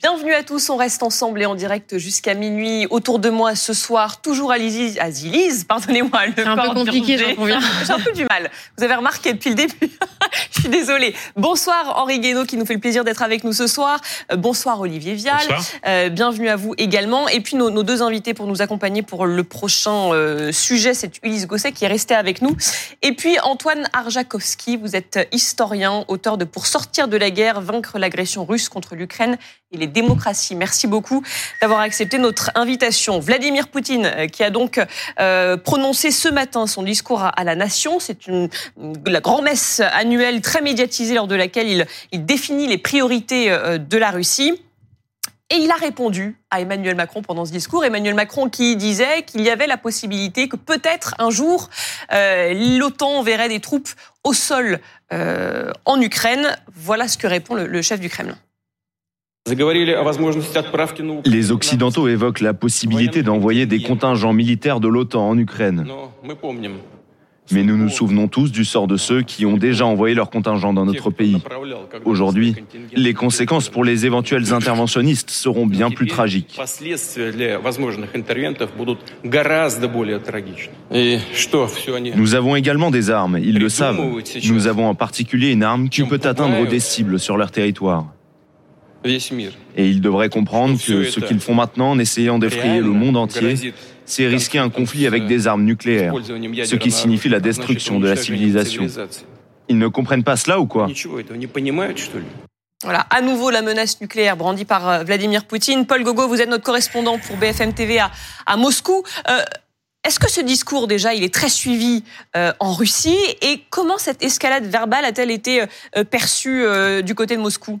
Bienvenue à tous, on reste ensemble et en direct jusqu'à minuit. Autour de moi ce soir, toujours Alizise, Azilise, pardonnez-moi, le C'est un peu compliqué, j'en conviens. J'ai un peu du mal. Vous avez remarqué depuis le début. Je suis désolée. Bonsoir Henri Guénaud qui nous fait le plaisir d'être avec nous ce soir. Euh, bonsoir Olivier Vial. Bonsoir. Euh, bienvenue à vous également. Et puis nos, deux invités pour nous accompagner pour le prochain euh, sujet, c'est Ulysse Gosset qui est resté avec nous. Et puis Antoine Arjakovski, vous êtes historien, auteur de Pour sortir de la guerre, vaincre l'agression russe contre l'Ukraine et les démocraties. Merci beaucoup d'avoir accepté notre invitation. Vladimir Poutine, euh, qui a donc euh, prononcé ce matin son discours à, la nation, c'est la grand-messe annuelle très médiatisée lors de laquelle il, il définit les priorités euh, de la Russie. Et il a répondu à Emmanuel Macron pendant ce discours. Emmanuel Macron qui disait qu'il y avait la possibilité que peut-être un jour l'OTAN enverrait des troupes au sol en Ukraine. Voilà ce que répond le chef du Kremlin. Les Occidentaux évoquent la possibilité d'envoyer des contingents militaires de l'OTAN en Ukraine. Mais nous nous souvenons tous du sort de ceux qui ont déjà envoyé leurs contingents dans notre pays. Aujourd'hui, les conséquences pour les éventuels interventionnistes seront bien plus tragiques. Nous avons également des armes, ils le savent. Nous avons en particulier une arme qui peut atteindre des cibles sur leur territoire. Et ils devraient comprendre que ce qu'ils font maintenant en essayant d'effrayer le monde entier, c'est risquer un conflit avec des armes nucléaires, ce qui signifie la destruction de la civilisation. Ils ne comprennent pas cela ou quoi voilà, à nouveau la menace nucléaire brandie par euh, Vladimir Poutine. Paul Gogo, vous êtes notre correspondant pour BFM TV à, à Moscou. Euh, est-ce que ce discours, déjà, il est très suivi euh, en Russie? Et comment cette escalade verbale a-t-elle été perçue du côté de Moscou?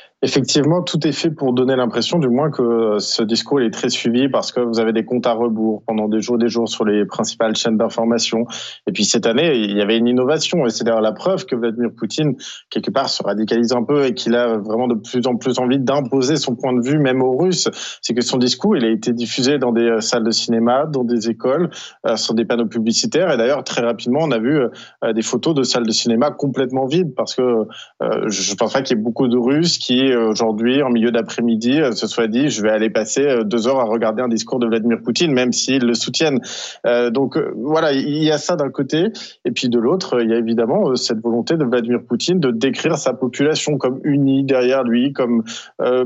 Effectivement, tout est fait pour donner l'impression, du moins, que ce discours est très suivi parce que vous avez des comptes à rebours pendant des jours, des jours sur les principales chaînes d'information. Et puis cette année, il y avait une innovation, et c'est d'ailleurs la preuve que Vladimir Poutine quelque part se radicalise un peu et qu'il a vraiment de plus en plus envie d'imposer son point de vue, même aux Russes. C'est que son discours, il a été diffusé dans des euh, salles de cinéma, dans des écoles, euh, sur des panneaux publicitaires. Et d'ailleurs, très rapidement, on a vu euh, des photos de salles de cinéma complètement vides parce que je pense pas qu'il y ait beaucoup de Russes qui aujourd'hui, en milieu d'après-midi, euh, se soit dit je vais aller passer euh, deux heures à regarder un discours de Vladimir Poutine, même s'ils le soutiennent. Euh, donc voilà, il y a ça d'un côté, et puis de l'autre, il y a évidemment cette volonté de Vladimir Poutine de décrire sa population comme unie derrière lui, comme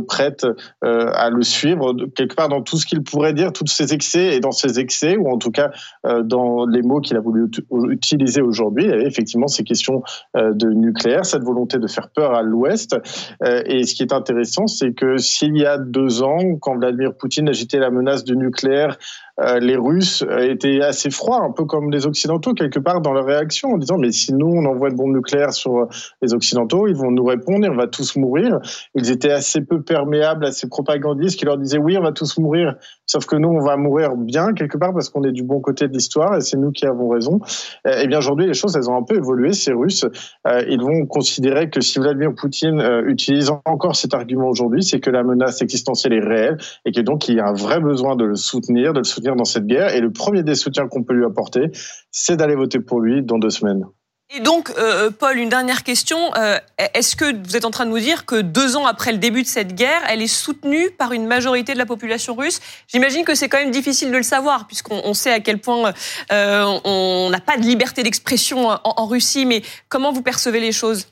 prête à le suivre quelque part dans tout ce qu'il pourrait dire, tous ses excès et dans ses excès, ou en tout cas dans les mots qu'il a voulu utiliser aujourd'hui. Effectivement ces questions de nucléaire, cette volonté de faire peur à l'Ouest, et ce qui est intéressant, c'est que s'il y a deux ans, quand Vladimir Poutine agitait la menace du nucléaire les Russes étaient assez froids, un peu comme les Occidentaux quelque part dans leur réaction, en disant mais si nous on envoie de bombes nucléaires sur les Occidentaux, ils vont nous répondre et on va tous mourir. Ils étaient assez peu perméables à ces propagandistes qui leur disaient oui on va tous mourir, sauf que nous on va mourir bien quelque part parce qu'on est du bon côté de l'histoire et c'est nous qui avons raison. Eh bien aujourd'hui les choses elles ont un peu évolué. Ces Russes euh, ils vont considérer que si Vladimir Poutine euh, utilise encore cet argument aujourd'hui, c'est que la menace existentielle est réelle et que donc il y a un vrai besoin de le soutenir, de le soutenir dans cette guerre. Et le premier des soutiens qu'on peut lui apporter, c'est d'aller voter pour lui dans deux semaines. Et donc, euh, Paul, une dernière question. Euh, est-ce que vous êtes en train de nous dire que deux ans après le début de cette guerre, elle est soutenue par une majorité de la population russe? J'imagine que c'est quand même difficile de le savoir, puisqu'on sait à quel point euh, on n'a pas de liberté d'expression en Russie. Mais comment vous percevez les choses?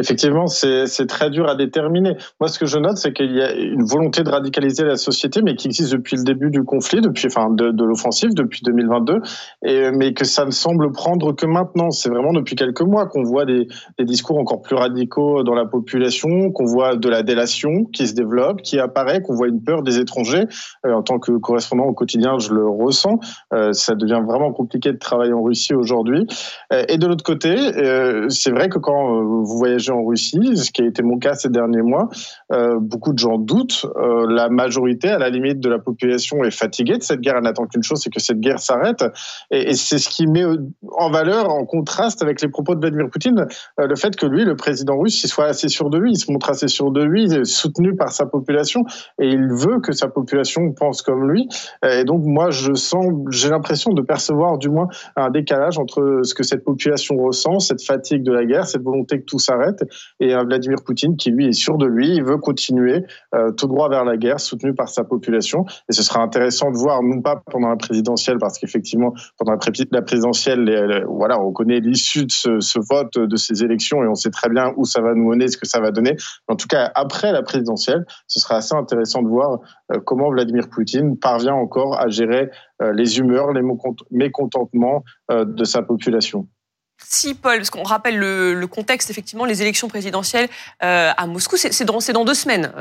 Effectivement, c'est très dur à déterminer. Moi, ce que je note, c'est qu'il y a une volonté de radicaliser la société, mais qui existe depuis le début du conflit, depuis, enfin, de, l'offensive, depuis 2022, et, mais que ça ne semble prendre que maintenant. C'est vraiment depuis quelques mois qu'on voit des, discours encore plus radicaux dans la population, qu'on voit de la délation qui se développe, qui apparaît, qu'on voit une peur des étrangers. Euh, en tant que correspondant au quotidien, je le ressens. Euh, ça devient vraiment compliqué de travailler en Russie aujourd'hui. Euh, et de l'autre côté, c'est vrai que quand vous voyagez en Russie, ce qui a été mon cas ces derniers mois, euh, beaucoup de gens doutent. Euh, la majorité, à la limite de la population, est fatiguée de cette guerre. Elle n'attend qu'une chose, c'est que cette guerre s'arrête. Et, c'est ce qui met en valeur, en contraste avec les propos de Vladimir Poutine, euh, le fait que lui, le président russe, il soit assez sûr de lui, il se montre assez sûr de lui, soutenu par sa population, et il veut que sa population pense comme lui. Et donc moi, je sens, j'ai l'impression de percevoir du moins un décalage entre ce que cette population ressent, cette fatigue de la guerre, cette volonté que tout s'arrête, et un Vladimir Poutine qui lui est sûr de lui, il veut continuer tout droit vers la guerre, soutenu par sa population. Et ce sera intéressant de voir, non pas pendant la présidentielle, parce qu'effectivement pendant la, présidentielle, voilà, on connaît l'issue de ce, vote, de ces élections, et on sait très bien où ça va nous mener, ce que ça va donner. En tout cas, après la présidentielle, ce sera assez intéressant de voir comment Vladimir Poutine parvient encore à gérer euh, les humeurs, les mécontentements euh, de sa population. Si, Paul, parce qu'on rappelle le, contexte, effectivement, les élections présidentielles euh, à Moscou, c'est dans, dans, deux semaines,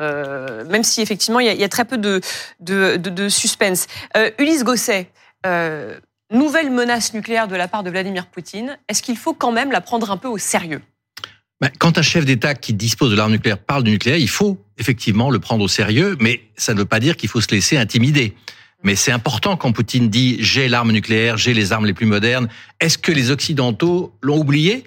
même si effectivement il y, a, très peu de, suspense. Ulysse Gosset, nouvelle menace nucléaire de la part de Vladimir Poutine, est-ce qu'il faut quand même la prendre un peu au sérieux? Ben, quand un chef d'État qui dispose de l'arme nucléaire parle du nucléaire, il faut effectivement le prendre au sérieux, mais ça ne veut pas dire qu'il faut se laisser intimider. Mais c'est important quand Poutine dit j'ai l'arme nucléaire, j'ai les armes les plus modernes. Est-ce que les Occidentaux l'ont oublié?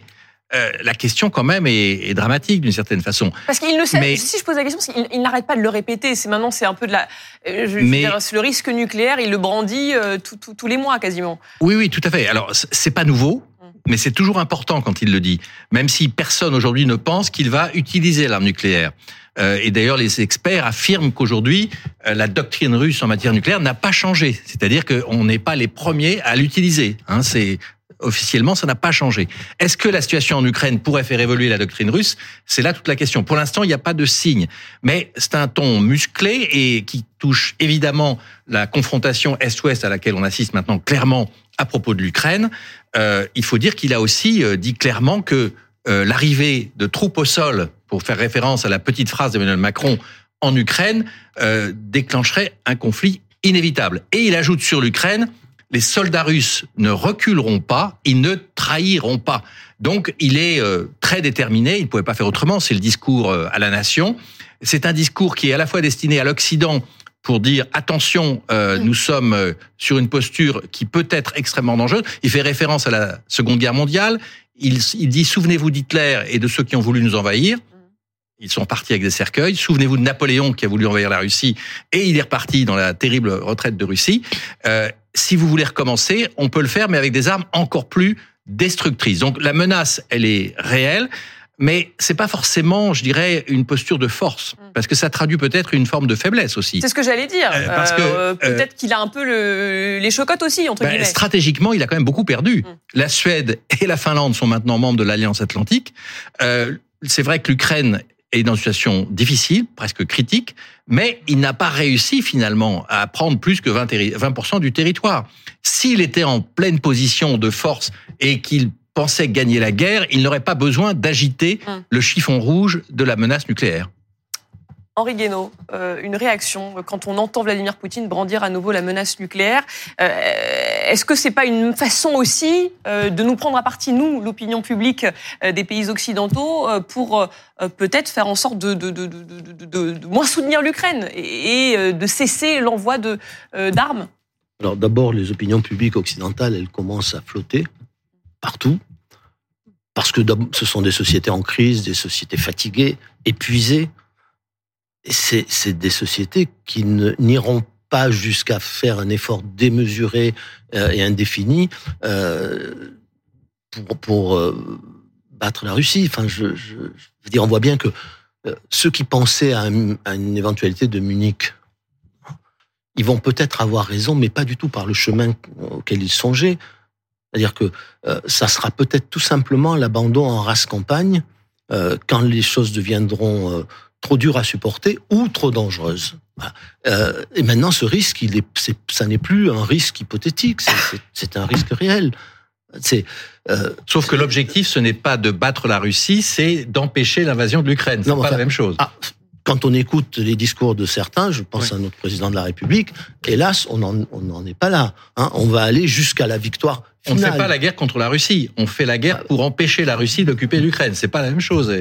Euh, la question quand même est, dramatique d'une certaine façon. Parce qu'il ne sait. Mais... Si je pose la question, il, il n'arrête pas de le répéter. C'est maintenant, c'est un peu de la. Euh, je mais... le risque nucléaire, il le brandit euh, tous les mois quasiment. Oui, oui, tout à fait. Alors c'est pas nouveau. Mais c'est toujours important quand il le dit, même si personne aujourd'hui ne pense qu'il va utiliser l'arme nucléaire. Euh, et d'ailleurs, les experts affirment qu'aujourd'hui, euh, la doctrine russe en matière nucléaire n'a pas changé. C'est-à-dire qu'on n'est pas les premiers à l'utiliser. Hein, c'est officiellement, ça n'a pas changé. Est-ce que la situation en Ukraine pourrait faire évoluer la doctrine russe? C'est là toute la question. Pour l'instant, il n'y a pas de signe. Mais c'est un ton musclé et qui touche évidemment la confrontation Est-Ouest à laquelle on assiste maintenant clairement à propos de l'Ukraine. Euh, il faut dire qu'il a aussi dit clairement que l'arrivée de troupes au sol pour faire référence à la petite phrase d'Emmanuel Macron en Ukraine, euh, déclencherait un conflit inévitable. Et il ajoute sur l'Ukraine, les soldats russes ne reculeront pas, ils ne trahiront pas. Donc il est euh, très déterminé, il ne pouvait pas faire autrement, c'est le discours euh, à la nation. C'est un discours qui est à la fois destiné à l'Occident pour dire attention, euh, nous sommes sur une posture qui peut être extrêmement dangereuse. Il fait référence à la Seconde Guerre mondiale. Il, il dit souvenez-vous d'Hitler et de ceux qui ont voulu nous envahir. Ils sont partis avec des cercueils. Souvenez-vous de Napoléon qui a voulu envahir la Russie et il est reparti dans la terrible retraite de Russie. Euh, si vous voulez recommencer, on peut le faire, mais avec des armes encore plus destructrices. Donc la menace, elle est réelle. Mais c'est pas forcément, je dirais, une posture de force, mm. parce que ça traduit peut-être une forme de faiblesse aussi. C'est ce que j'allais dire. Euh, parce que euh, peut-être qu'il a un peu le, les chocottes aussi entre ben, guillemets. Stratégiquement, il a quand même beaucoup perdu. Mm. La Suède et la Finlande sont maintenant membres de l'Alliance Atlantique. Euh, c'est vrai que l'Ukraine est dans une situation difficile, presque critique, mais il n'a pas réussi finalement à prendre plus que 20%, du territoire. S'il était en pleine position de force et qu'il pensait gagner la guerre, il n'aurait pas besoin d'agiter hum. le chiffon rouge de la menace nucléaire. Henri Guénaud, euh, une réaction quand on entend Vladimir Poutine brandir à nouveau la menace nucléaire. Euh, est-ce que c'est pas une façon aussi euh, de nous prendre à partie, nous, l'opinion publique des pays occidentaux, pour peut-être faire en sorte de, de, moins soutenir l'Ukraine et, de cesser l'envoi d'armes? Alors d'abord, les opinions publiques occidentales, elles commencent à flotter partout parce que ce sont des sociétés en crise, des sociétés fatiguées, épuisées, c'est des sociétés qui n'iront pas jusqu'à faire un effort démesuré euh, et indéfini euh, pour, euh, battre la Russie. Enfin, je, veux dire, on voit bien que ceux qui pensaient à, une éventualité de Munich, ils vont peut-être avoir raison, mais pas du tout par le chemin auquel ils songeaient. C'est-à-dire que ça sera peut-être tout simplement l'abandon en race campagne quand les choses deviendront trop dure à supporter ou trop dangereuse. Euh, et maintenant, ce risque, il est, ça n'est plus un risque hypothétique, c'est un risque réel. Euh, Sauf que l'objectif, ce n'est pas de battre la Russie, c'est d'empêcher l'invasion de l'Ukraine. C'est pas la même chose. Ah, quand on écoute les discours de certains, je pense à notre président de la République, hélas, on n'en est pas là. Hein. On va aller jusqu'à la victoire on ne fait pas la guerre contre la Russie. On fait la guerre pour empêcher la Russie d'occuper l'Ukraine. C'est pas la même chose.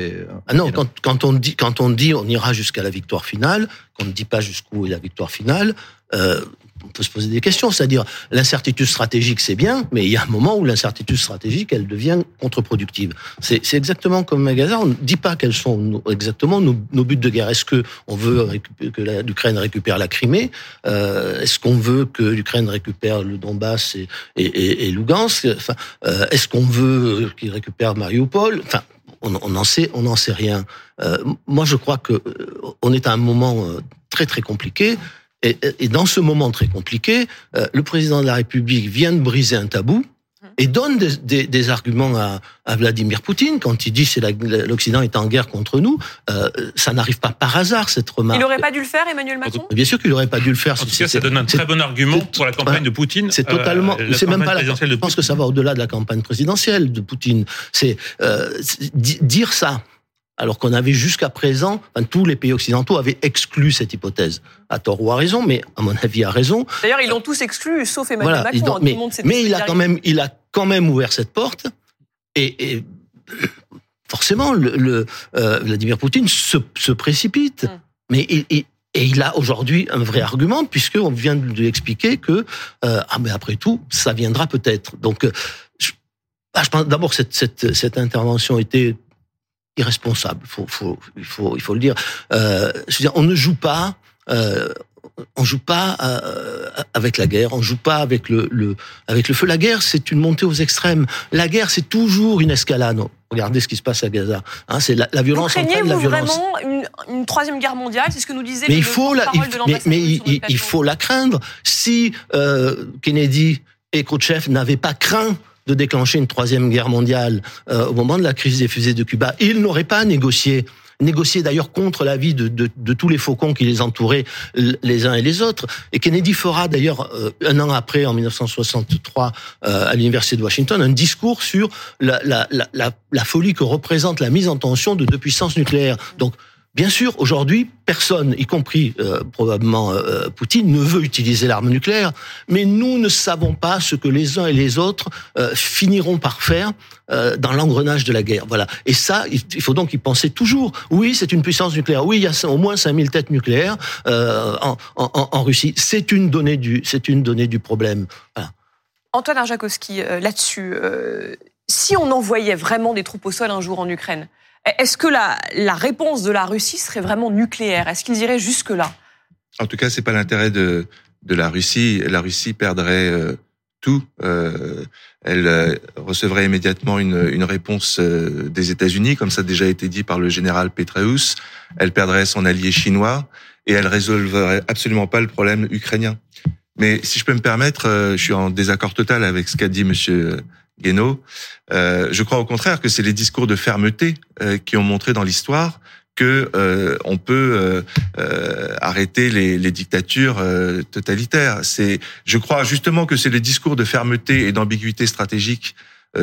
ah non, quand, on dit quand on dit on ira jusqu'à la victoire finale, qu'on ne dit pas jusqu'où est la victoire finale, euh, on peut se poser des questions. C'est-à-dire, l'incertitude stratégique, c'est bien, mais il y a un moment où l'incertitude stratégique, elle devient contre-productive. C'est exactement comme Magasin. On ne dit pas quels sont exactement nos, buts de guerre. Est-ce que on veut que l'Ukraine récupère la Crimée euh, Est-ce qu'on veut que l'Ukraine récupère le Donbass et, et, Lugansk enfin, euh, Est-ce qu'on veut qu'il récupère Mariupol Enfin, on n'en sait, on n'en sait rien. Euh, moi, je crois que on est à un moment très très compliqué. Et, et dans ce moment très compliqué, le président de la République vient de briser un tabou et donne des, des, des arguments à, à, Vladimir Poutine quand il dit que l'Occident est en guerre contre nous. Euh, ça n'arrive pas par hasard cette remarque. Il n'aurait pas dû le faire, Emmanuel Macron? Bien sûr qu'il n'aurait pas dû le faire. En tout cas, ça donne un très bon argument pour la campagne de Poutine. C'est totalement. Euh, c'est même pas la. Je pense que ça va au-delà de la campagne présidentielle de Poutine. C'est euh, dire ça alors qu'on avait jusqu'à présent, enfin, tous les pays occidentaux avaient exclu cette hypothèse, à tort ou à raison, mais à mon avis à raison. D'ailleurs, ils l'ont tous exclu, sauf Emmanuel Macron. Hein, mais, mais il a quand même, il a quand même ouvert cette porte, et, et forcément, le, le euh, Vladimir Poutine se, se précipite, mm. mais il, il et il a aujourd'hui un vrai argument puisqu'on vient de lui expliquer que euh, ah mais après tout ça viendra peut-être. Donc euh, je, bah, je pense d'abord cette, cette, cette intervention était irresponsable. Faut, faut, il faut, il faut le dire. Euh, je veux dire, on ne joue pas. Euh, on joue pas euh, avec la guerre, on joue pas avec le, le avec le feu. La guerre, c'est une montée aux extrêmes. La guerre, c'est toujours une escalade. Regardez ce qui se passe à Gaza. Hein, c'est la, la, violence vous violence. vraiment une, une, troisième guerre mondiale? C'est ce que nous disait mais le il faut la, il, de mais, mais il, il, faut la craindre. Si Kennedy et Khrouchtchev n'avaient pas craint de déclencher une troisième guerre mondiale euh, au moment de la crise des fusées de Cuba. Ils n'auraient pas négocié négocié d'ailleurs contre l'avis de, de, de, tous les faucons qui les entouraient les uns et les autres. Et Kennedy fera d'ailleurs euh, un an après, en 1963, euh, à l'université de Washington, un discours sur la, la, la, la, folie que représente la mise en tension de deux puissances nucléaires. Donc Bien sûr, aujourd'hui, personne, y compris euh, probablement euh, Poutine, ne veut utiliser l'arme nucléaire, mais nous ne savons pas ce que les uns et les autres euh, finiront par faire dans l'engrenage de la guerre. Voilà. Et ça, il faut donc y penser toujours. Oui, c'est une puissance nucléaire. Oui, il y a au moins 5000 têtes nucléaires en, Russie. C'est une donnée du, problème. Antoine Arjakovski, là-dessus, si on envoyait vraiment des troupes au sol un jour en Ukraine, est-ce que la, réponse de la Russie serait vraiment nucléaire? Est-ce qu'ils iraient jusque-là? En tout cas, c'est pas l'intérêt de, la Russie. La Russie perdrait euh, tout. Euh, elle euh, recevrait immédiatement une, réponse des États-Unis, comme ça a déjà été dit par le général Petraeus. Elle perdrait son allié chinois et elle résolverait absolument pas le problème ukrainien. Mais si je peux me permettre, je suis en désaccord total avec ce qu'a dit Monsieur Euh, je crois au contraire que c'est les discours de fermeté euh, qui ont montré dans l'histoire que euh, on peut euh, euh, arrêter les, les dictatures euh, totalitaires. C'est, je crois justement que c'est les discours de fermeté et d'ambiguïté stratégique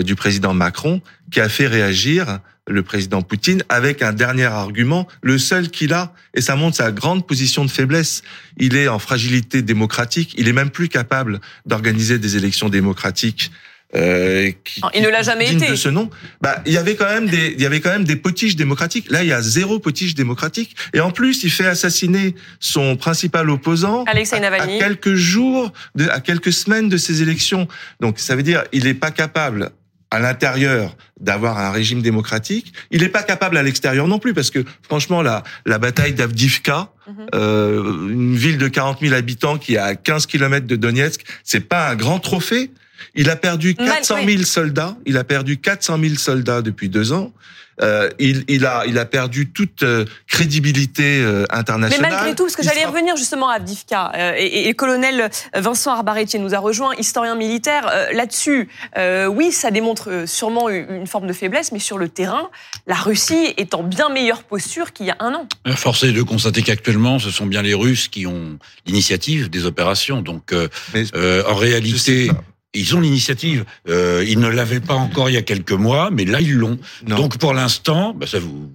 du président Macron qui a fait réagir le président Poutine avec un dernier argument, le seul qu'il a, et ça montre sa grande position de faiblesse. Il est en fragilité démocratique, il est même plus capable d'organiser des élections démocratiques euh, qui, il ne l'a jamais été. De ce nom, bah il y avait quand même des il y avait quand même des potiches démocratiques. Là, il y a zéro potiche démocratique et en plus, il fait assassiner son principal opposant Alexei Navalny. À, à quelques jours, de, à quelques semaines de ces élections. Donc ça veut dire il n'est pas capable à l'intérieur d'avoir un régime démocratique. Il n'est pas capable à l'extérieur non plus, parce que franchement, la, la bataille d'Avdivka, mm -hmm. euh, une ville de 40 000 habitants qui est à 15 km de Donetsk, c'est pas un grand trophée. Il a perdu 400 000 soldats. Il a perdu 400 000 soldats depuis deux ans. Euh, il, il, a, il a perdu toute euh, crédibilité euh, internationale. Mais malgré tout, parce que j'allais sera... revenir justement à Avdivka, euh, et, et, le colonel Vincent Arbaretier nous a rejoint, historien militaire, euh, là-dessus. Euh, oui, ça démontre sûrement une forme de faiblesse, mais sur le terrain, la Russie est en bien meilleure posture qu'il y a un an. Force est de constater qu'actuellement, ce sont bien les Russes qui ont l'initiative des opérations. Donc, mais, en réalité ils ont l'initiative. Euh, ils ne l'avaient pas encore il y a quelques mois, mais là ils l'ont. Donc pour l'instant, bah, ça vous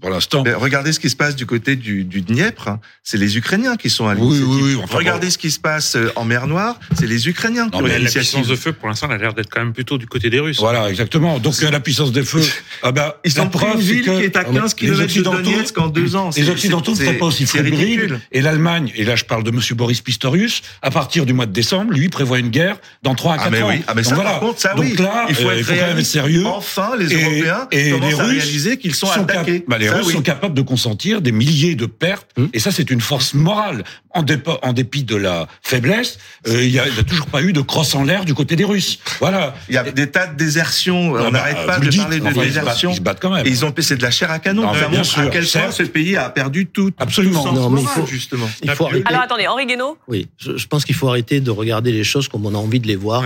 pour l'instant. Regardez ce qui se passe du côté du, du Dniepr. Hein. C'est les Ukrainiens qui sont à l'initiative. Oui, oui, oui, enfin, regardez bon. ce qui se passe euh, en mer Noire. C'est les Ukrainiens qui ont La puissance de feu, pour l'instant, elle a l'air d'être quand même plutôt du côté des Russes. Voilà, exactement. Donc la puissance des feux. Ah bah, Ils ont pris une ville qui est à 15 km de Donetsk en deux ans. Les Occidentaux ne feraient pas aussi fébrile. Et l'Allemagne, et là je parle de Monsieur Boris Pistorius, à partir du mois de décembre, lui prévoit une guerre dans 3 à 4 ah, ans. Oui. Ah mais ça, voilà. par contre, ça Donc oui. là, il faut euh, être il faut quand même être sérieux. Enfin, les Européens et, et commencent les à Russes réaliser qu'ils sont, sont attaqués. Bah, les Russes oui. sont capables de consentir des milliers de pertes, Hum. et ça c'est une force morale. En, en dépit de la faiblesse, euh, il n'y a, toujours pas eu de crosse en l'air du côté des Russes. Voilà. Il y a des tas de désertions. on n'arrête pas de parler de désertion. Ils se battent quand même. Et ils ont c'est de la chair à canon. ça montre à quel point ce pays a perdu tout. Absolument. non, mais il faut justement. Il faut arrêter. Alors attendez, Henri Guénaud. Oui, je, pense qu'il faut arrêter de regarder les choses comme on a envie de les voir.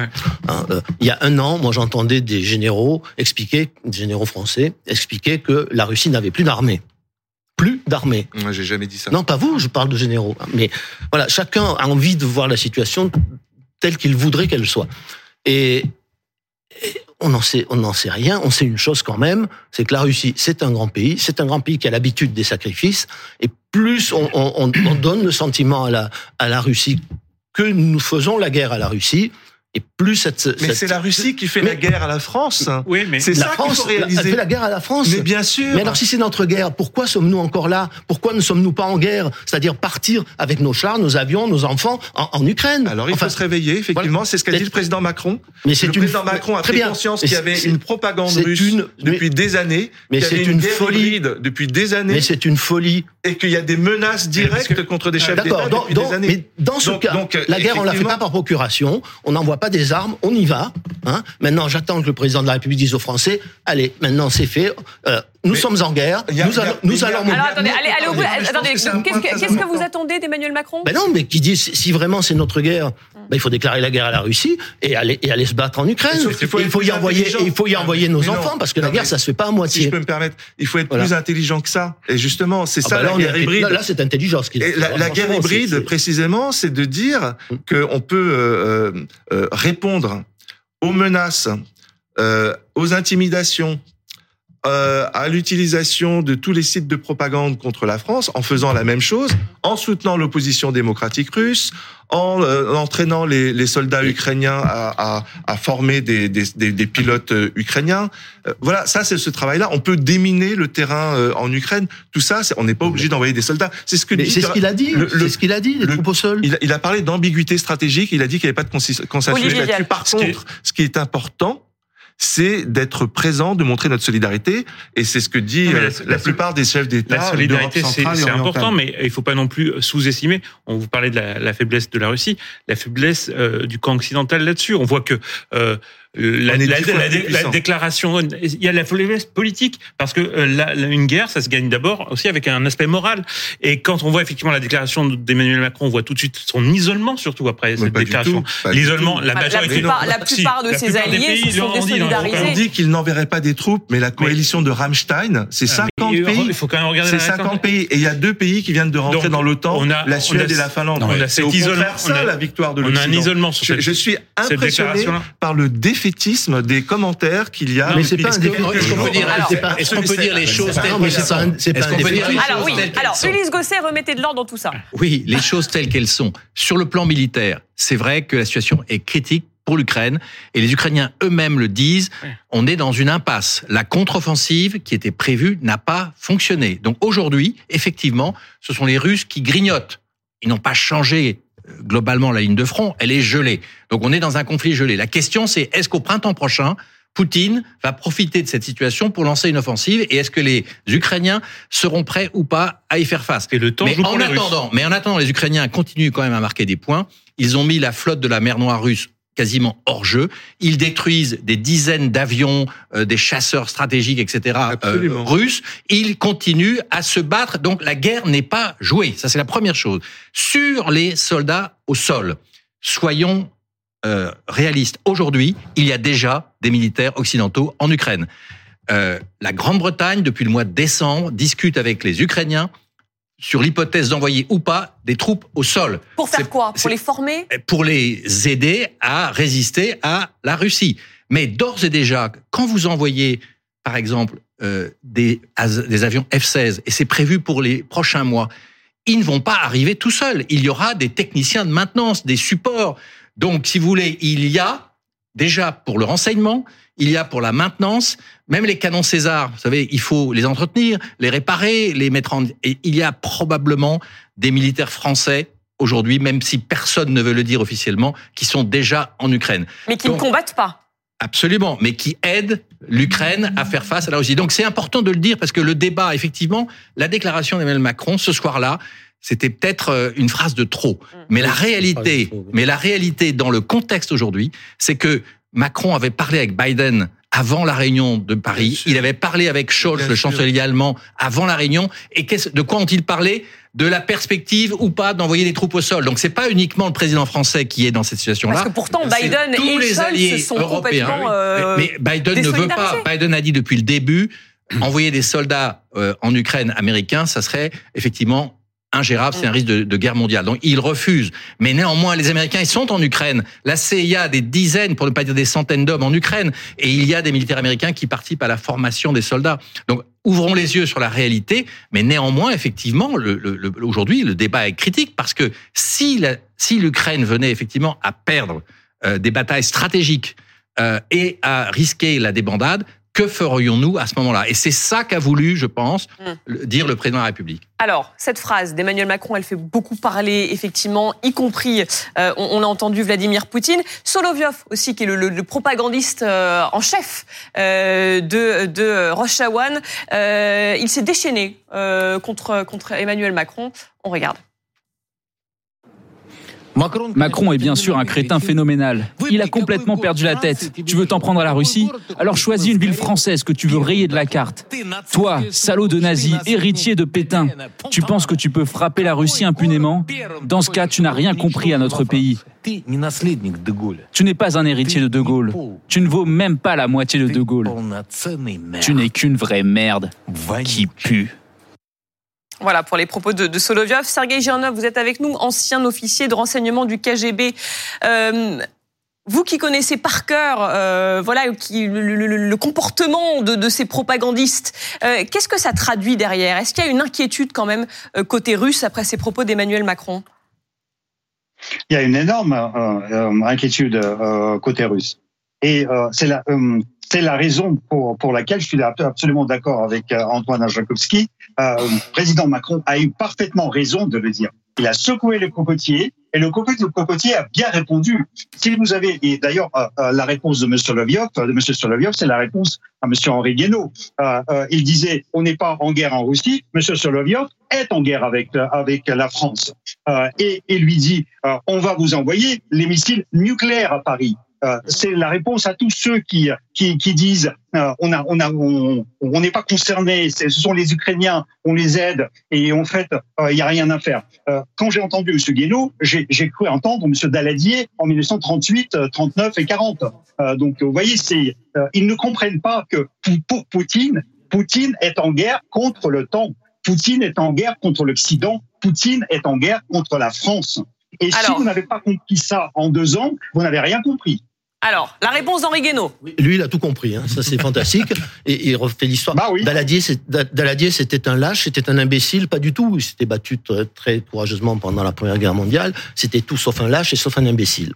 Hein, euh, il y a un an, moi j'entendais des généraux expliquer, des généraux français expliquer que la Russie n'avait plus d'armée plus d'armée. Moi, j'ai jamais dit ça. Non, pas vous, je parle de généraux. Mais voilà, chacun a envie de voir la situation telle qu'il voudrait qu'elle soit. Et, on n'en sait, on n'en sait rien. On sait une chose quand même, c'est que la Russie, c'est un grand pays, c'est un grand pays qui a l'habitude des sacrifices. Et plus on, on, on donne le sentiment à la, à la Russie que nous faisons la guerre à la Russie, et plus cette, mais c'est la Russie qui fait la guerre à la France. Oui, mais c'est ça qu'il faut réaliser. Elle fait la guerre à la France. Mais bien sûr. Mais alors si c'est notre guerre, pourquoi sommes-nous encore là? Pourquoi ne sommes-nous pas en guerre? C'est-à-dire partir avec nos chars, nos avions, nos enfants en, en Ukraine. Alors il faut se réveiller. Effectivement, c'est ce qu'a dit le président Macron. Mais c'est le président Macron a pris conscience qu'il y avait une propagande russe une, depuis des années. Mais c'est une, une folie depuis des années. Mais c'est une folie. Et qu'il y a des menaces directes contre des chefs d'État depuis des années. Mais dans ce cas, la guerre on la fait pas par procuration. On n'envoie pas des armes, on y va. Hein. Maintenant, j'attends que le président de la République dise aux Français allez, maintenant c'est fait. Euh, nous sommes en guerre. nous, allons, nous allons. Alors attendez, allez, allez au bout. Attendez, qu'est-ce que, vous attendez d'Emmanuel Macron? Ben non, mais qui dit si vraiment c'est notre guerre, ben il faut déclarer la guerre à la Russie et aller et aller se battre en Ukraine. Il faut, il faut y envoyer, il faut y envoyer nos enfants parce que la guerre ça se fait pas à moitié. Si je peux me permettre, il faut être plus intelligent que ça. Et justement, c'est ah ça bah la guerre hybride. Là, c'est intelligent ce qu'il La, guerre hybride, précisément, c'est de dire mm. qu'on peut euh, euh, répondre aux menaces, euh, aux intimidations, euh, à l'utilisation de tous les sites de propagande contre la France en faisant la même chose, en soutenant l'opposition démocratique russe, en euh, entraînant les, les, soldats ukrainiens à, à, à former des, des, des, pilotes euh, ukrainiens. Euh, voilà, ça c'est ce travail-là. On peut déminer le terrain en Ukraine. Tout ça, on n'est pas obligé d'envoyer des soldats. C'est ce que c'est ce qu'il a dit. C'est ce qu'il a dit. Les troupes au sol. Il a, il a parlé d'ambiguïté stratégique. Il a dit qu'il n'y avait pas de consensus là-dessus. Par contre, ce qui est important, c'est d'être présent, de montrer notre solidarité. Et c'est ce que dit euh, la, plupart des chefs d'État. La solidarité, c'est important, mais il ne faut pas non plus sous-estimer. On vous parlait de la, la, faiblesse de la Russie, la faiblesse euh, du camp occidental là-dessus. On voit que euh, la, la, déclaration, il y a la faiblesse politique parce que euh, une guerre, ça se gagne d'abord aussi avec un aspect moral. Et quand on voit effectivement la déclaration d'Emmanuel Macron, on voit tout de suite son isolement, surtout après cette déclaration. L'isolement, la majorité, la plupart, de ses alliés se sont désolidarisés. On dit qu'il n'enverrait pas des troupes, mais la coalition de Rammstein, c'est 50 ah, pays. Il faut quand même regarder. C'est 50 pays, et il y a deux pays qui viennent de rentrer dans l'OTAN, la Suède et la Finlande. C'est au contraire ça la victoire de l'Occident. On a un isolement sur cette Je suis impressionné par le défi défaitisme des commentaires qu'il y a. mais c'est pas un défaitisme. Est-ce qu'on peut dire, est-ce qu'on peut dire les choses telles qu'elles sont? C'est pas un Alors oui, alors Ulysse Gosset, remettez de l'ordre dans tout ça. Oui, les choses telles qu'elles sont. Sur le plan militaire, c'est vrai que la situation est critique pour l'Ukraine. Et les Ukrainiens eux-mêmes le disent, on est dans une impasse. La contre-offensive qui était prévue n'a pas fonctionné. Donc aujourd'hui, effectivement, ce sont les Russes qui grignotent. Ils n'ont pas changé globalement la ligne de front, elle est gelée. Donc on est dans un conflit gelé. La question c'est est-ce qu'au printemps prochain, Poutine va profiter de cette situation pour lancer une offensive et est-ce que les Ukrainiens seront prêts ou pas à y faire face? Et le temps mais en attendant, mais en attendant, les Ukrainiens continuent quand même à marquer des points. Ils ont mis la flotte de la mer Noire russe quasiment hors jeu. Ils détruisent des dizaines d'avions, euh, des chasseurs stratégiques, etc. Euh, russes. Ils continuent à se battre. Donc la guerre n'est pas jouée. Ça c'est la première chose. Sur les soldats au sol, soyons euh, réalistes. Aujourd'hui, il y a déjà des militaires occidentaux en Ukraine. la Grande-Bretagne, depuis le mois de décembre, discute avec les Ukrainiens sur l'hypothèse d'envoyer ou pas des troupes au sol. Pour faire quoi? Pour les former? Pour les aider à résister à la Russie. Mais d'ores et déjà, quand vous envoyez, par exemple, euh, des, des avions F-16, et c'est prévu pour les prochains mois, ils ne vont pas arriver tout seuls. Il y aura des techniciens de maintenance, des supports. Donc, si vous voulez, il y a déjà pour le renseignement, il y a pour la maintenance, même les canons César, vous savez, il faut les entretenir, les réparer, les mettre en... Et il y a probablement des militaires français aujourd'hui, même si personne ne veut le dire officiellement, qui sont déjà en Ukraine. Mais qui ne combattent pas. Absolument, mais qui aident l'Ukraine à faire face à la Russie. Donc c'est important de le dire parce que le débat, effectivement, la déclaration d'Emmanuel Macron ce soir-là, c'était peut-être euh, une phrase de trop. Mm. Mais la réalité, mais la réalité dans le contexte aujourd'hui, c'est que Macron avait parlé avec Biden avant la réunion de Paris. Il avait parlé avec Scholz, le chancelier allemand, avant la réunion. Et de quoi ont-ils parlé? De la perspective ou pas d'envoyer des troupes au sol? Donc c'est pas uniquement le président français qui est dans cette situation-là. Parce que pourtant Biden et les alliés sont européens. Euh, mais, Biden ne veut pas. Biden a dit depuis le début envoyer des soldats euh, en Ukraine américains, ça serait effectivement ingérable, c'est un risque de, guerre mondiale. Donc ils refusent. Mais néanmoins, les Américains, ils sont en Ukraine. La CIA a des dizaines, pour ne pas dire des centaines d'hommes en Ukraine, et il y a des militaires américains qui participent à la formation des soldats. Donc ouvrons les yeux sur la réalité, mais néanmoins, effectivement, le, aujourd'hui, le débat est critique parce que si si l'Ukraine venait effectivement à perdre euh, des batailles stratégiques euh, et à risquer la débandade, que ferions-nous à ce moment-là? Et c'est ça qu'a voulu, je pense, mm. dire le président de la République. Alors, cette phrase d'Emmanuel Macron, elle fait beaucoup parler, effectivement, y compris, euh, on, a entendu Vladimir Poutine. Solovyov aussi, qui est le, propagandiste euh, en chef euh, de, de Rochawan, il s'est déchaîné contre, contre Emmanuel Macron. On regarde. Macron est bien sûr un crétin phénoménal. Il a complètement perdu la tête. Tu veux t'en prendre à la Russie Alors choisis une ville française que tu veux rayer de la carte. Toi, salaud de nazi, héritier de Pétain, tu penses que tu peux frapper la Russie impunément Dans ce cas, tu n'as rien compris à notre pays. Tu n'es pas un héritier de De Gaulle. Tu ne vaux même pas la moitié de De Gaulle. Tu n'es qu'une vraie merde qui pue. Voilà pour les propos de, de Solovyov. Sergei Girnov, vous êtes avec nous, ancien officier de renseignement du KGB. Euh, vous qui connaissez par cœur euh, voilà, qui, le, comportement de, ces propagandistes, euh, qu'est-ce que ça traduit derrière? Est-ce qu'il y a une inquiétude quand même côté russe après ces propos d'Emmanuel Macron? Il y a une énorme inquiétude côté russe. Et c'est la, c'est la raison pour, pour laquelle je suis absolument d'accord avec euh, Antoine Ajakowski. Euh, président Macron a eu parfaitement raison de le dire. Il a secoué le cocotier et le cocotier a bien répondu. Si vous avez, et d'ailleurs, euh, euh, la réponse de M. Solovyov, de M. Solovyov, c'est la réponse à M. Henri Guénaud. il disait, on n'est pas en guerre en Russie. M. Solovyov est en guerre avec, avec la France. et, et lui dit, on va vous envoyer les missiles nucléaires à Paris. Euh, c'est la réponse à tous ceux qui qui, qui disent euh, on a on a on n'est pas concerné, ce sont les Ukrainiens, on les aide et en fait euh, il n'y a rien à faire. quand j'ai entendu M. Guénaud, j'ai cru entendre M. Daladier en 1938, 39 et 40. donc vous voyez, c'est ils ne comprennent pas que pour Poutine, Poutine est en guerre contre le temps. Poutine est en guerre contre l'Occident. Poutine est en guerre contre la France. Et si vous n'avez pas compris ça en deux ans, vous n'avez rien compris. Alors, la réponse d'Henri Guénaud. Lui, il a tout compris. Hein. Ça, c'est fantastique. Et il refait l'histoire. Bah Daladier, c'était un lâche, c'était un imbécile. Pas du tout. Il s'était battu très, courageusement pendant la Première Guerre mondiale. C'était tout sauf un lâche et sauf un imbécile.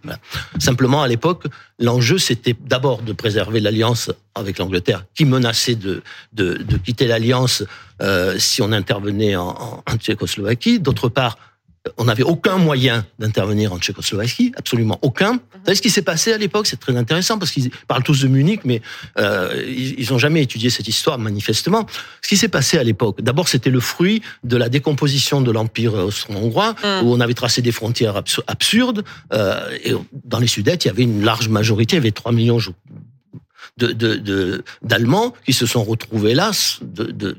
Simplement, à l'époque, l'enjeu, c'était d'abord de préserver l'alliance avec l'Angleterre, qui menaçait de, de, quitter l'alliance euh, si on intervenait en, en Tchécoslovaquie. D'autre part, on n'avait aucun moyen d'intervenir en Tchécoslovaquie, absolument aucun. Vous savez ce qui s'est passé à l'époque? C'est très intéressant parce qu'ils parlent tous de Munich, mais euh, ils n'ont jamais étudié cette histoire manifestement. Ce qui s'est passé à l'époque, d'abord c'était le fruit de la décomposition de l'empire austro-hongrois, mmh. où on avait tracé des frontières absurdes. Euh, et dans les Sudètes, il y avait une large majorité, il y avait 3 millions de, d'Allemands qui se sont retrouvés là de,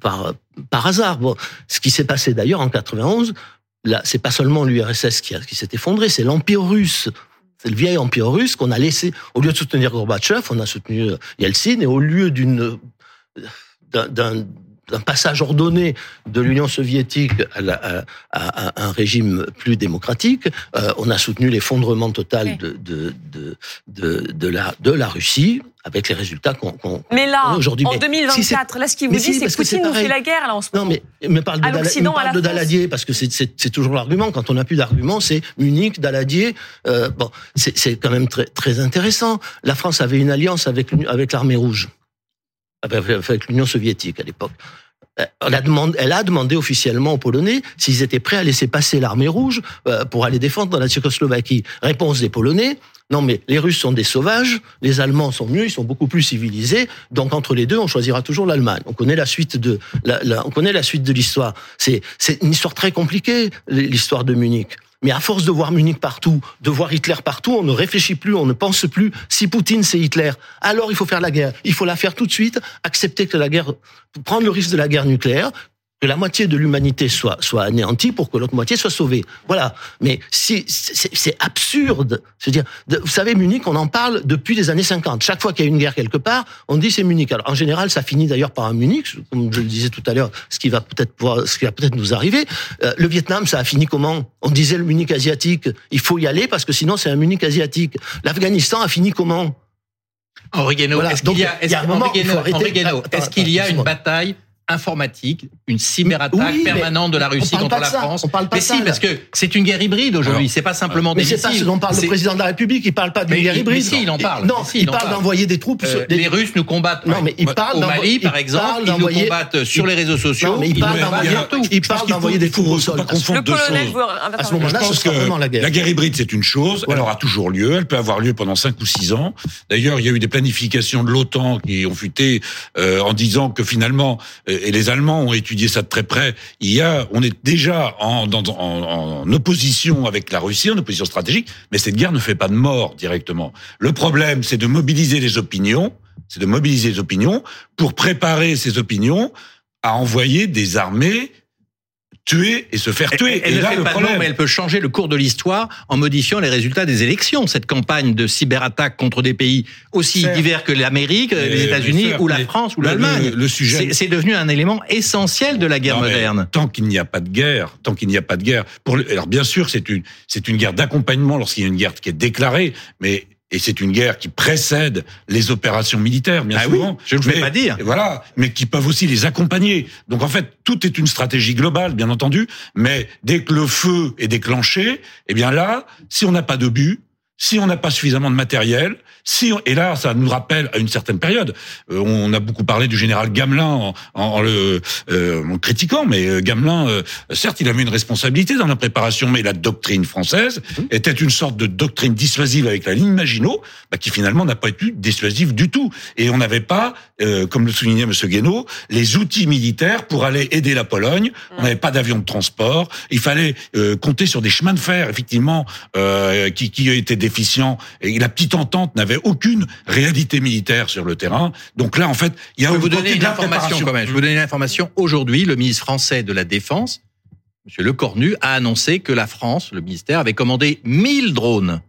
par, par hasard. Bon, ce qui s'est passé d'ailleurs en 91, c'est pas seulement l'URSS qui, qui s'est effondré, c'est l'Empire russe. C'est le vieil Empire russe qu'on a laissé, au lieu de soutenir Gorbatchev, on a soutenu euh, Yeltsin, et au lieu d'une, d'un, d'un passage ordonné de l'Union soviétique à, un régime plus démocratique, euh, on a soutenu l'effondrement total de, de, de, de, la, de la Russie, avec les résultats qu'on qu mais là, aujourd'hui. En 2024, là, ce qu'il vous dit, c'est que Poutine nous fait la guerre, là, en ce moment. Non, mais, mais parle de, parle de Daladier, parce que c'est toujours l'argument. Quand on n'a plus d'argument, c'est Munich, Daladier. Euh, bon, c'est quand même très, très intéressant. La France avait une alliance avec, avec l'armée rouge, avec l'Union soviétique à l'époque elle a, demandé, elle a demandé officiellement aux Polonais s'ils étaient prêts à laisser passer l'armée rouge pour aller défendre dans la Tchécoslovaquie. Réponse des Polonais, non, mais les Russes sont des sauvages, les Allemands sont mieux, ils sont beaucoup plus civilisés. Donc entre les deux, on choisira toujours l'Allemagne. On connaît la suite de la, on connaît la suite de l'histoire. C'est c'est une histoire très compliquée, l'histoire de Munich. Mais à force de voir Munich partout, de voir Hitler partout, on ne réfléchit plus, on ne pense plus. Si Poutine c'est Hitler, alors il faut faire la guerre. Il faut la faire tout de suite, accepter que la guerre, prendre le risque de la guerre nucléaire, que la moitié de l'humanité soit soit anéantie pour que l'autre moitié soit sauvée. Voilà. Mais si c'est absurde. C'est-à-dire, vous savez, Munich, on en parle depuis les années 50. Chaque fois qu'il y a une guerre quelque part, on dit c'est Munich. Alors en général, ça finit d'ailleurs par un Munich, comme je le disais tout à l'heure, ce qui va peut-être pouvoir, ce qui va peut-être nous arriver. Euh, le Vietnam, ça a fini comment? On disait le Munich asiatique. Il faut y aller parce que sinon c'est un Munich asiatique. L'Afghanistan a fini comment? Henri Guénaud, est-ce qu'il y a, est-ce qu'il y a une bataille informatique, une cyberattaque permanente de la Russie contre la France. On parle pas mais si, parce que c'est une guerre hybride aujourd'hui. C'est pas simplement des missiles. Mais c'est pas ce dont parle le président de la République. Il parle pas d'une guerre hybride. Mais si, il en parle. Non, il, parle d'envoyer des troupes. Euh, les Russes nous combattent. Non, mais il parle au Mali, par exemple. Ils nous combattent sur les réseaux sociaux. Non, mais il parle d'envoyer. Il parle d'envoyer des troupes au sol. Le colonel à ce moment-là, ce sera vraiment la guerre. La guerre hybride, c'est une chose. Elle aura toujours lieu. Elle peut avoir lieu pendant 5 ou 6 ans. D'ailleurs, il y a eu des planifications de l'OTAN qui ont fuité euh, en disant que finalement, et les Allemands ont étudier ça de très près, il y a, on est déjà en, en, opposition avec la Russie, en opposition stratégique, mais cette guerre ne fait pas de mort directement. Le problème, c'est de mobiliser les opinions, c'est de mobiliser les opinions pour préparer ces opinions à envoyer des armées tuer et se faire tuer. Elle, ne fait pas mais elle peut changer le cours de l'histoire en modifiant les résultats des élections. Cette campagne de cyberattaque contre des pays aussi divers que l'Amérique, les États-Unis ou la France ou l'Allemagne. Le, sujet, c'est devenu un élément essentiel de la guerre moderne. Tant qu'il n'y a pas de guerre, tant qu'il n'y a pas de guerre. Pour, alors bien sûr, c'est une c'est une guerre d'accompagnement lorsqu'il y a une guerre qui est déclarée, mais et c'est une guerre qui précède les opérations militaires, bien ah souvent. je ne vais pas dire. Voilà, mais qui peuvent aussi les accompagner. Donc en fait, tout est une stratégie globale, bien entendu. Mais dès que le feu est déclenché, eh bien là, si on n'a pas de but, si on n'a pas suffisamment de matériel, si et là, ça nous rappelle à une certaine période. Euh, on a beaucoup parlé du général Gamelin en, en, le euh, en critiquant, mais euh, Gamelin, certes, il avait une responsabilité dans la préparation, mais la doctrine française mmh. était une sorte de doctrine dissuasive avec la ligne Maginot, bah, qui finalement n'a pas été dissuasive du tout. Et on n'avait pas, comme le soulignait M. Guénaud, les outils militaires pour aller aider la Pologne. Mmh. On n'avait pas d'avion de transport. Il fallait compter sur des chemins de fer, effectivement, qui, qui étaient Et la petite entente n'avait aucune réalité militaire sur le terrain. Donc là, en fait, il y a vous donner une information quand même. Je vous donner une information. Aujourd'hui, le ministre français de la Défense, M. Lecornu, a annoncé que la France, le ministère, avait commandé 1000 drones.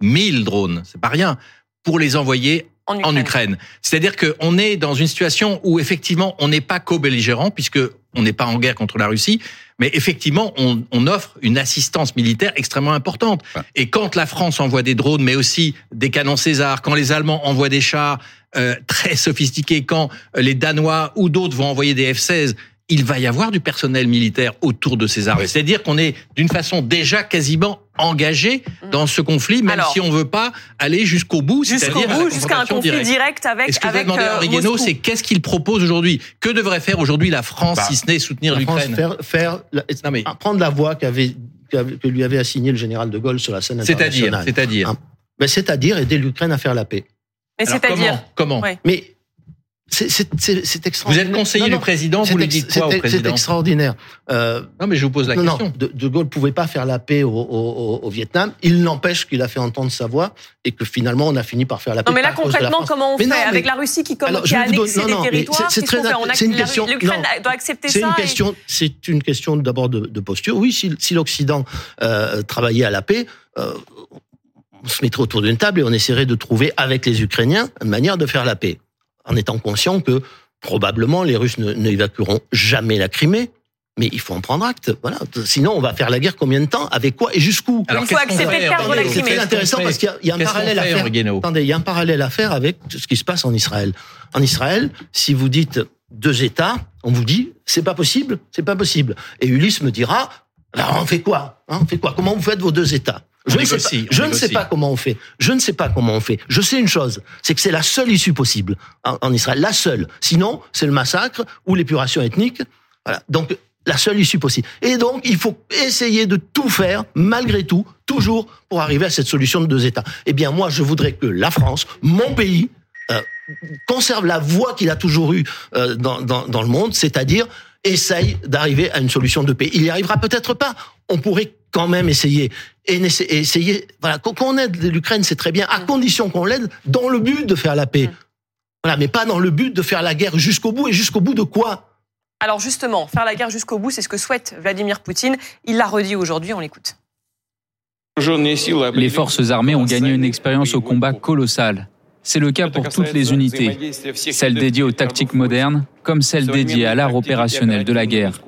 1000 drones, c'est pas rien, pour les envoyer en Ukraine. C'est-à-dire qu'on est dans une situation où effectivement on n'est pas co-belligérant puisque on n'est pas en guerre contre la Russie, mais effectivement, on, on offre une assistance militaire extrêmement importante. Et quand la France envoie des drones, mais aussi des canons César, quand les Allemands envoient des chars euh, très sophistiqués, quand les Danois ou d'autres vont envoyer des F-16, il va y avoir du personnel militaire autour de ces armes. C'est-à-dire qu'on est d'une façon déjà quasiment engagé mm. dans ce conflit, même si on veut pas aller jusqu'au bout, jusqu'au bout, jusqu'à un conflit direct, avec. ce que avec euh, c'est qu'est-ce qu'il propose aujourd'hui? Que devrait faire aujourd'hui la France, bah, si ce n'est soutenir l'Ukraine? Faire, faire non, mais, prendre la voie qu'avait que lui avait assignée le général de Gaulle sur la scène internationale. C'est-à-dire, c'est-à-dire, c'est-à-dire aider l'Ukraine à faire la paix. Mais c'est-à-dire comment, comment? Mais c'est extraordinaire. Vous êtes conseiller du président, vous lui dites quoi au président C'est extraordinaire. Euh, non, mais je vous pose la question. Non, de, de, Gaulle pouvait pas faire la paix au, au, au Vietnam. Il n'empêche qu'il a fait entendre sa voix et que finalement on a fini par faire la paix. Non, mais là concrètement, comment on fait avec la Russie qui, comme, qui a annexé des territoires C'est très. C'est une question. L'Ukraine doit accepter ça. Question. C'est une question d'abord de, posture. Oui, si, si l'Occident euh, travaillait à la paix. Euh, on se mettrait autour d'une table et on essaierait de trouver avec les Ukrainiens une manière de faire la paix en étant conscient que probablement les Russes n'évacueront jamais la Crimée. Mais il faut en prendre acte. Voilà. Sinon, on va faire la guerre combien de temps Avec quoi Et jusqu'où Il faut accepter de perdre la Crimée. C'est intéressant parce qu'il y, a un parallèle à faire. Attendez, il y a un parallèle à faire avec ce qui se passe en Israël. En Israël, si vous dites deux États, on vous dit c'est pas possible, c'est pas possible. Et Ulysse me dira alors on fait quoi hein, On fait quoi? Comment vous faites vos deux États? Je, ne, sais pas, je ne sais pas comment on fait. Je ne sais pas comment on fait. Je sais une chose, c'est que c'est la seule issue possible en, Israël, la seule. Sinon, c'est le massacre ou l'épuration ethnique. Voilà. Donc la seule issue possible. Et donc, il faut essayer de tout faire, malgré tout, toujours pour arriver à cette solution de deux États. Eh bien, moi, je voudrais que la France, mon pays, euh, conserve la voie qu'il a toujours eue euh, dans, dans, dans le monde, c'est-à-dire essaye d'arriver à une solution de paix. Il y arrivera peut-être pas. On pourrait quand même essayer. Et essayer, voilà, qu'on aide l'Ukraine, c'est très bien, à mm. condition qu'on l'aide dans le but de faire la paix. Mm. Voilà, mais pas dans le but de faire la guerre jusqu'au bout. Et jusqu'au bout de quoi? Alors justement, faire la guerre jusqu'au bout, c'est ce que souhaite Vladimir Poutine. Il l'a redit aujourd'hui, on l'écoute. Les forces armées ont gagné une expérience au combat colossale. C'est le cas pour toutes les unités, celles dédiées aux tactiques modernes comme celles dédiées à l'art opérationnel de la guerre.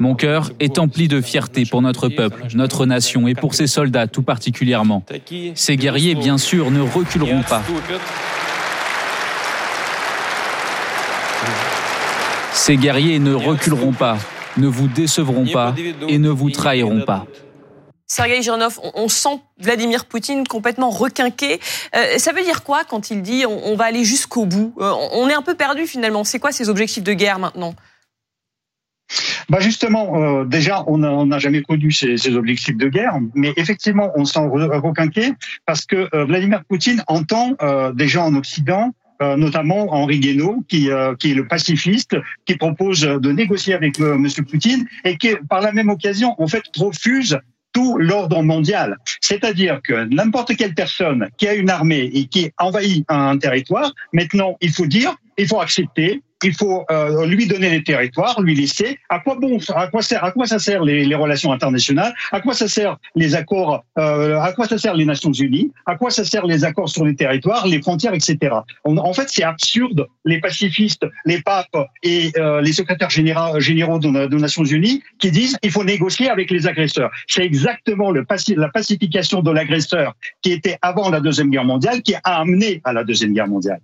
Mon cœur est empli de fierté pour notre peuple, notre nation et pour ses soldats tout particulièrement. Ces guerriers, bien sûr, ne reculeront pas. Ces guerriers ne reculeront pas, ne vous décevront pas et ne vous trahiront pas. Sergei Girnov, on sent Vladimir Poutine complètement requinqué. Euh, ça veut dire quoi quand il dit on, va aller jusqu'au bout? Euh, On est un peu perdu finalement. C'est quoi ses objectifs de guerre maintenant? Bah justement, euh, déjà, on n'a jamais connu ces, ces, objectifs de guerre, mais effectivement, on sent requinqué parce que Vladimir Poutine entend des gens en Occident euh, notamment Henri Guénaud, qui, euh, qui est le pacifiste, qui propose de négocier avec euh, M. Poutine et qui, par la même occasion, en fait, refuse tout l'ordre mondial. C'est-à-dire que n'importe quelle personne qui a une armée et qui envahit un territoire, maintenant, il faut dire, il faut accepter il faut euh, lui donner les territoires, lui laisser. À quoi bon À quoi sert À quoi ça sert les, relations internationales? À quoi ça sert les accords euh, À quoi ça sert les Nations Unies? À quoi ça sert les accords sur les territoires, les frontières, etc. en fait, c'est absurde. Les pacifistes, les papes et euh, les secrétaires généraux, généraux de, de Nations Unies qui disent il faut négocier avec les agresseurs. C'est exactement le, la pacification de l'agresseur qui était avant la deuxième guerre mondiale qui a amené à la deuxième guerre mondiale.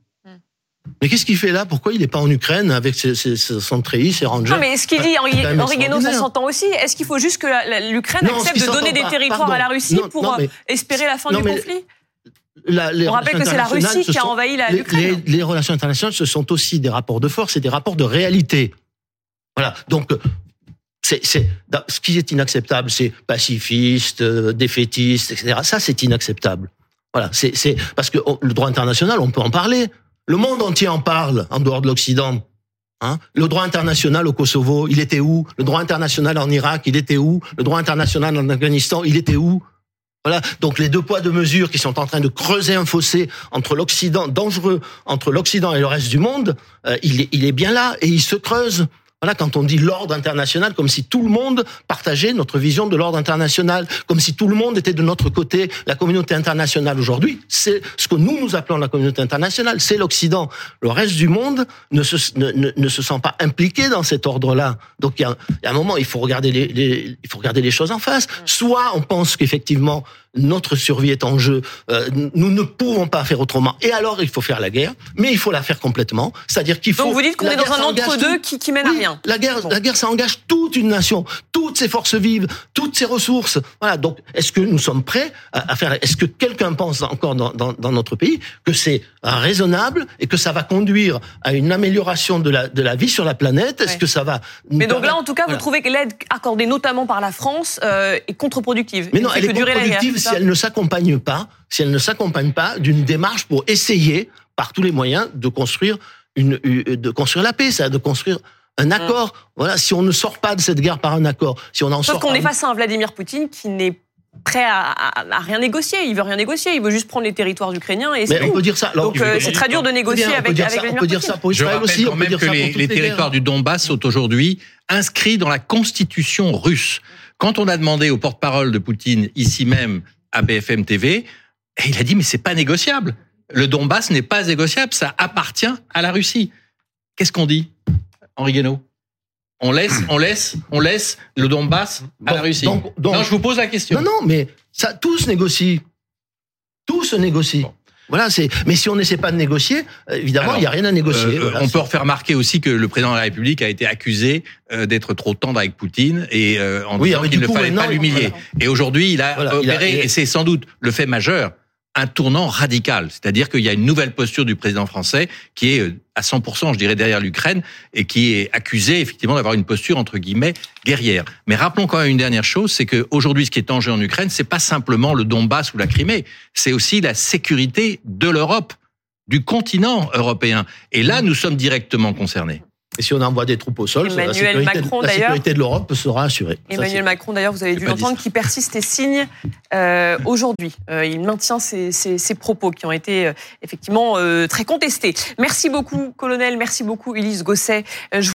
Mais qu'est-ce qu'il fait là? Pourquoi il n'est pas en Ukraine avec ses, ses, ses rangers? Non, mais ce qu'il dit, Henri, Henri Guénaud, ça s'entend aussi. Est-ce qu'il faut juste que l'Ukraine accepte de donner des territoires à la Russie pour euh, espérer la fin du conflit? la, On rappelle que c'est la Russie qui a envahi l'Ukraine. Les, les, relations internationales, ce sont aussi des rapports de force et des rapports de réalité. Voilà. Donc, c'est, ce qui est inacceptable, c'est pacifiste, euh, défaitiste, etc. Ça, c'est inacceptable. Voilà. C'est parce que le droit international, on peut en parler. Le monde entier en parle en dehors de l'Occident. Hein le droit international au Kosovo, il était où? Le droit international en Irak, il était où? Le droit international en Afghanistan, il était où? Voilà. Donc les deux poids deux mesures qui sont en train de creuser un fossé entre l'Occident dangereux entre l'Occident et le reste du monde, euh, il, est, il est bien là et il se creuse. Voilà, quand on dit l'ordre international, comme si tout le monde partageait notre vision de l'ordre international, comme si tout le monde était de notre côté. La communauté internationale aujourd'hui, c'est ce que nous nous appelons la communauté internationale, c'est l'Occident. Le reste du monde ne se, ne, ne, se sent pas impliqué dans cet ordre-là. Donc il y, a, un moment, il faut regarder les, les, il faut regarder les choses en face. Soit on pense qu'effectivement notre survie est en jeu. Euh, nous ne pouvons pas faire autrement. Et alors, il faut faire la guerre, mais il faut la faire complètement. C'est-à-dire qu'il faut. Donc vous dites qu'on est dans un entre-deux qui, qui mène à rien. La guerre, la guerre, ça engage toute une nation, toutes ses forces vives, toutes ses ressources. Voilà. Donc, est-ce que nous sommes prêts à, faire Est-ce que quelqu'un pense encore dans, dans, dans, notre pays que c'est raisonnable et que ça va conduire à une amélioration de la de la vie sur la planète? Est-ce que ça va Mais donc là, en tout cas, vous trouvez que l'aide accordée notamment par la France euh, est contre-productive Mais non, elle est contre-productive si elle ne s'accompagne pas, si elle ne s'accompagne pas d'une démarche pour essayer, par tous les moyens, de construire une, de construire la paix, ça, de construire un accord. Voilà, si on ne sort pas de cette guerre par un accord, si on en Sauf sort. qu'on est face à un Vladimir Poutine qui n'est prêt à, à, rien négocier. Il veut rien négocier. Il veut juste prendre les territoires ukrainiens et Mais on peut dire ça. Donc euh, c'est très dur de négocier avec, avec Vladimir On peut dire ça pour Israël aussi. On peut dire que les, les territoires du Donbass sont aujourd'hui inscrits dans la constitution russe. Quand on a demandé au porte-parole de Poutine ici même à BFM TV, et il a dit mais c'est pas négociable. Le Donbass n'est pas négociable, ça appartient à la Russie. Qu'est-ce qu'on dit, Henri Guénaud? On laisse, on laisse, on laisse le Donbass à la Russie. non, je vous pose la question. Non, non, mais ça, tout se négocie. Tout se négocie. Voilà, c'est. Mais si on n'essaie pas de négocier, évidemment, il n'y a rien à négocier. on peut refaire remarquer aussi que le président de la République a été accusé d'être trop tendre avec Poutine et en disant qu'il ne fallait pas l'humilier. Et aujourd'hui, il a opéré, et c'est sans doute le fait majeur un tournant radical. C'est-à-dire qu'il y a une nouvelle posture du président français qui est euh, à 100%, je dirais, derrière l'Ukraine et qui est accusé effectivement d'avoir une posture entre guillemets guerrière. Mais rappelons quand même une dernière chose, c'est qu'aujourd'hui, ce qui est en jeu en Ukraine, c'est pas simplement le Donbass ou la Crimée, c'est aussi la sécurité de l'Europe, du continent européen. Et là, nous sommes directement concernés. Et si on envoie des troupes au sol, la, sécurité, Macron, la sécurité de l'Europe sera assurée. Emmanuel Macron, d'ailleurs, vous avez dû l'entendre, qui persiste et signe euh, aujourd'hui. Euh, il maintient ses, propos qui ont été euh, effectivement très contestés. Merci beaucoup, colonel. Merci beaucoup, Ulysse Gosset.